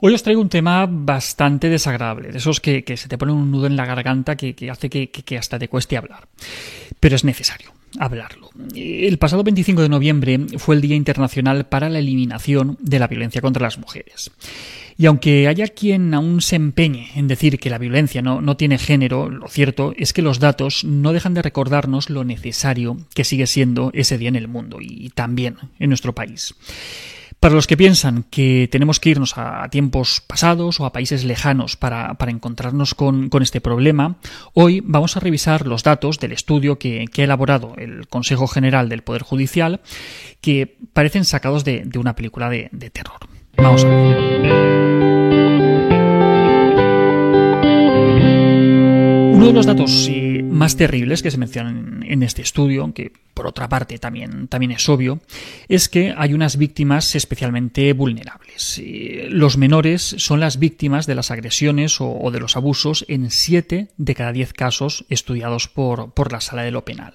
Hoy os traigo un tema bastante desagradable, de esos que, se te ponen un nudo en la garganta que, hace que, que hasta te cueste hablar. Pero es necesario hablarlo. El pasado 25 de noviembre fue el Día Internacional para la Eliminación de la Violencia contra las Mujeres. Y aunque haya quien aún se empeñe en decir que la violencia no, no, tiene género, lo cierto es que los datos no dejan de recordarnos lo necesario que sigue siendo ese día en el mundo y también en nuestro país. Para los que piensan que tenemos que irnos a tiempos pasados o a países lejanos para, encontrarnos con, este problema, hoy vamos a revisar los datos del estudio que, ha elaborado el Consejo General del Poder Judicial, que parecen sacados de, una película de, de terror. Vamos a ver. Uno de los datos más terribles que se mencionan en este estudio, aunque por otra parte también, también es obvio, es que hay unas víctimas especialmente vulnerables. Los menores son las víctimas de las agresiones o de los abusos en 7 de cada 10 casos estudiados por, por la sala de lo penal.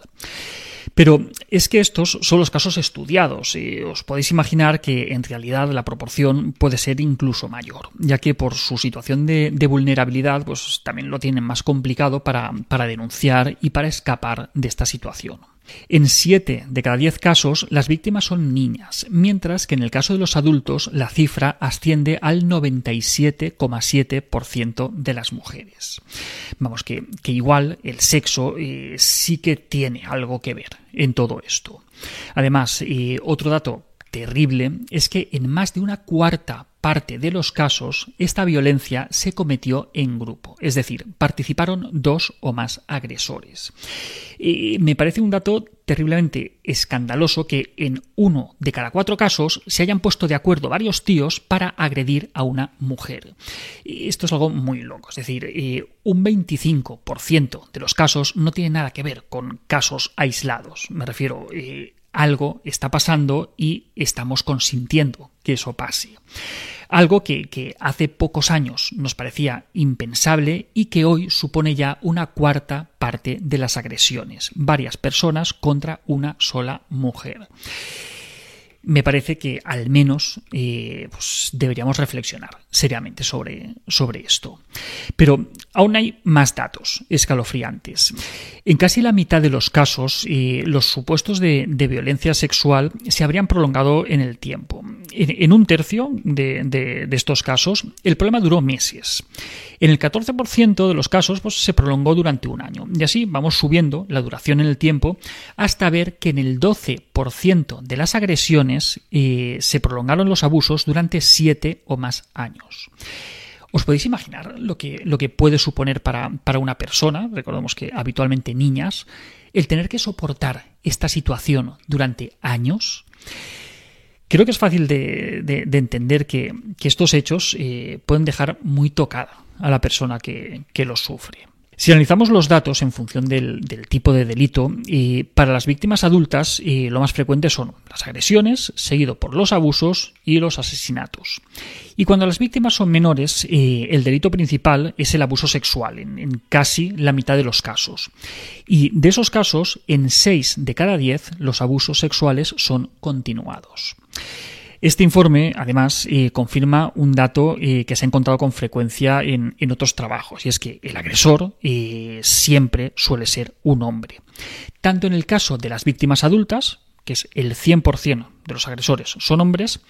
Pero es que estos son los casos estudiados y os podéis imaginar que en realidad la proporción puede ser incluso mayor, ya que por su situación de, vulnerabilidad pues también lo tienen más complicado para denunciar y para escapar de esta situación. En 7 de cada 10 casos, las víctimas son niñas, mientras que en el caso de los adultos la cifra asciende al 97,7% de las mujeres. Vamos, que, igual el sexo eh, sí que tiene algo que ver en todo esto. Además, eh, otro dato terrible es que en más de una cuarta parte de los casos esta violencia se cometió en grupo, es decir, participaron dos o más agresores. Y me parece un dato terriblemente escandaloso que en uno de cada cuatro casos se hayan puesto de acuerdo varios tíos para agredir a una mujer. Esto es algo muy loco, es decir, eh, un 25% de los casos no tiene nada que ver con casos aislados. Me refiero, eh, algo está pasando y estamos consintiendo que eso pase. Algo que, hace pocos años nos parecía impensable y que hoy supone ya una cuarta parte de las agresiones, varias personas contra una sola mujer me parece que al menos eh, pues deberíamos reflexionar seriamente sobre, sobre esto. Pero aún hay más datos escalofriantes. En casi la mitad de los casos, eh, los supuestos de, violencia sexual se habrían prolongado en el tiempo. En, un tercio de, estos casos, el problema duró meses. En el 14% de los casos pues, se prolongó durante un año. Y así vamos subiendo la duración en el tiempo hasta ver que en el 12% de las agresiones eh, se prolongaron los abusos durante 7 o más años. ¿Os podéis imaginar lo que, lo que puede suponer para, una persona, recordemos que habitualmente niñas, el tener que soportar esta situación durante años? Creo que es fácil de, entender que, estos hechos eh, pueden dejar muy tocada a la persona que, que los sufre. Si analizamos los datos en función del, tipo de delito, y para las víctimas adultas lo más frecuente son las agresiones, seguido por los abusos y los asesinatos. Y cuando las víctimas son menores, el delito principal es el abuso sexual, en, en, casi la mitad de los casos. Y de esos casos, en 6 de cada 10 los abusos sexuales son continuados. Este informe, además, eh, confirma un dato eh, que se ha encontrado con frecuencia en, otros trabajos, y es que el agresor eh, siempre suele ser un hombre. Tanto en el caso de las víctimas adultas, que es el 100% de los agresores son hombres,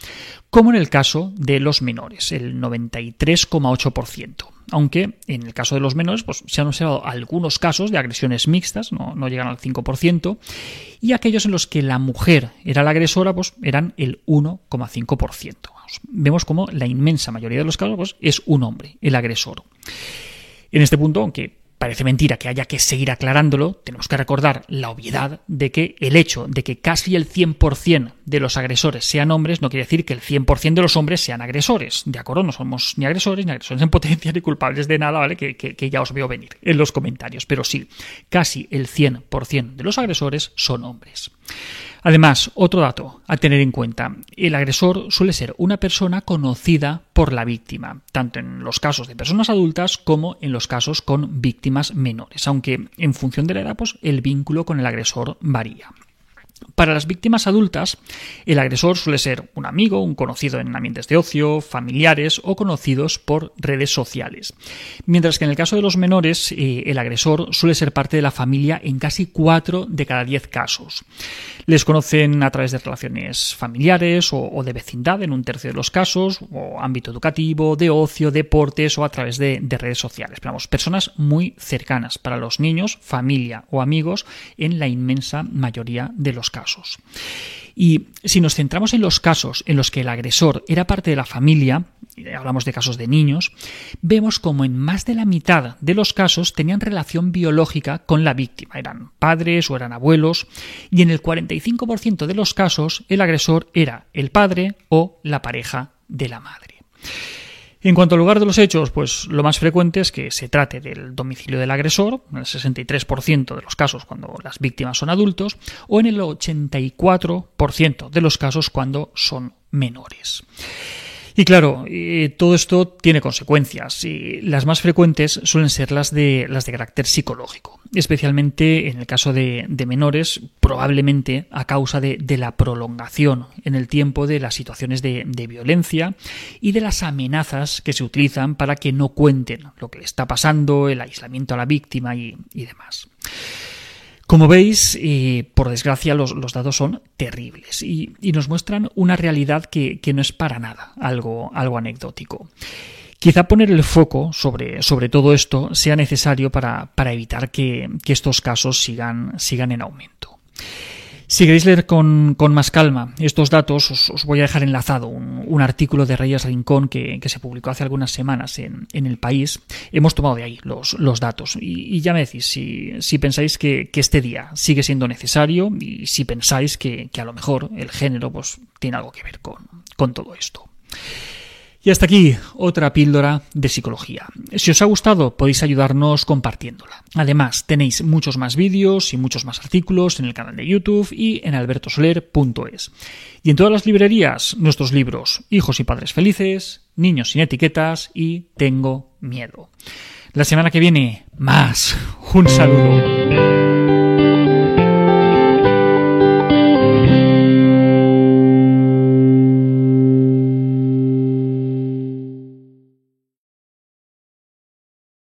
como en el caso de los menores, el 93,8%. Aunque en el caso de los menores pues, se han observado algunos casos de agresiones mixtas, no, llegan al 5%, y aquellos en los que la mujer era la agresora pues, eran el 1,5%. Vemos como la inmensa mayoría de los casos pues, es un hombre, el agresor. En este punto, aunque Parece mentira que haya que seguir aclarándolo, tenemos que recordar la obviedad de que el hecho de que casi el 100% de los agresores sean hombres no quiere decir que el 100% de los hombres sean agresores. De acuerdo, no somos ni agresores ni agresores en potencia ni culpables de nada, ¿vale? Que, que ya os veo venir en los comentarios. Pero sí, casi el 100% de los agresores son hombres. Además, otro dato a tener en cuenta, el agresor suele ser una persona conocida por la víctima, tanto en los casos de personas adultas como en los casos con víctimas menores, aunque en función de la edad pues, el vínculo con el agresor varía. Para las víctimas adultas, el agresor suele ser un amigo, un conocido en ambientes de ocio, familiares o conocidos por redes sociales. Mientras que en el caso de los menores, eh, el agresor suele ser parte de la familia en casi 4 de cada 10 casos. Les conocen a través de relaciones familiares o, de vecindad en un tercio de los casos, o ámbito educativo, de ocio, deportes o a través de, redes sociales. Pero vamos, personas muy cercanas para los niños, familia o amigos en la inmensa mayoría de los casos. Y si nos centramos en los casos en los que el agresor era parte de la familia, hablamos de casos de niños, vemos como en más de la mitad de los casos tenían relación biológica con la víctima, eran padres o eran abuelos, y en el 45% de los casos el agresor era el padre o la pareja de la madre. En cuanto al lugar de los hechos, pues lo más frecuente es que se trate del domicilio del agresor, en el 63% de los casos cuando las víctimas son adultos, o en el 84% de los casos cuando son menores. Y claro, eh, todo esto tiene consecuencias y las más frecuentes suelen ser las de, las de carácter psicológico, especialmente en el caso de, menores, probablemente a causa de, la prolongación en el tiempo de las situaciones de, violencia y de las amenazas que se utilizan para que no cuenten lo que le está pasando, el aislamiento a la víctima y demás. Como veis, por desgracia, los, datos son terribles y, nos muestran una realidad que, no es para nada algo, anecdótico. Quizá poner el foco sobre, todo esto sea necesario para, evitar que, estos casos sigan en aumento. Si queréis leer con, más calma estos datos, os, voy a dejar enlazado un, artículo de Reyes Rincón que, se publicó hace algunas semanas en, El País. Hemos tomado de ahí los, datos y, ya me decís si, pensáis que, este día sigue siendo necesario y si pensáis que, a lo mejor el género pues, tiene algo que ver con, con todo esto. Y hasta aquí otra píldora de psicología. Si os ha gustado podéis ayudarnos compartiéndola. Además tenéis muchos más vídeos y muchos más artículos en el canal de YouTube y en albertosoler.es. Y en todas las librerías nuestros libros Hijos y Padres Felices, Niños sin Etiquetas y Tengo Miedo. La semana que viene más. Un saludo.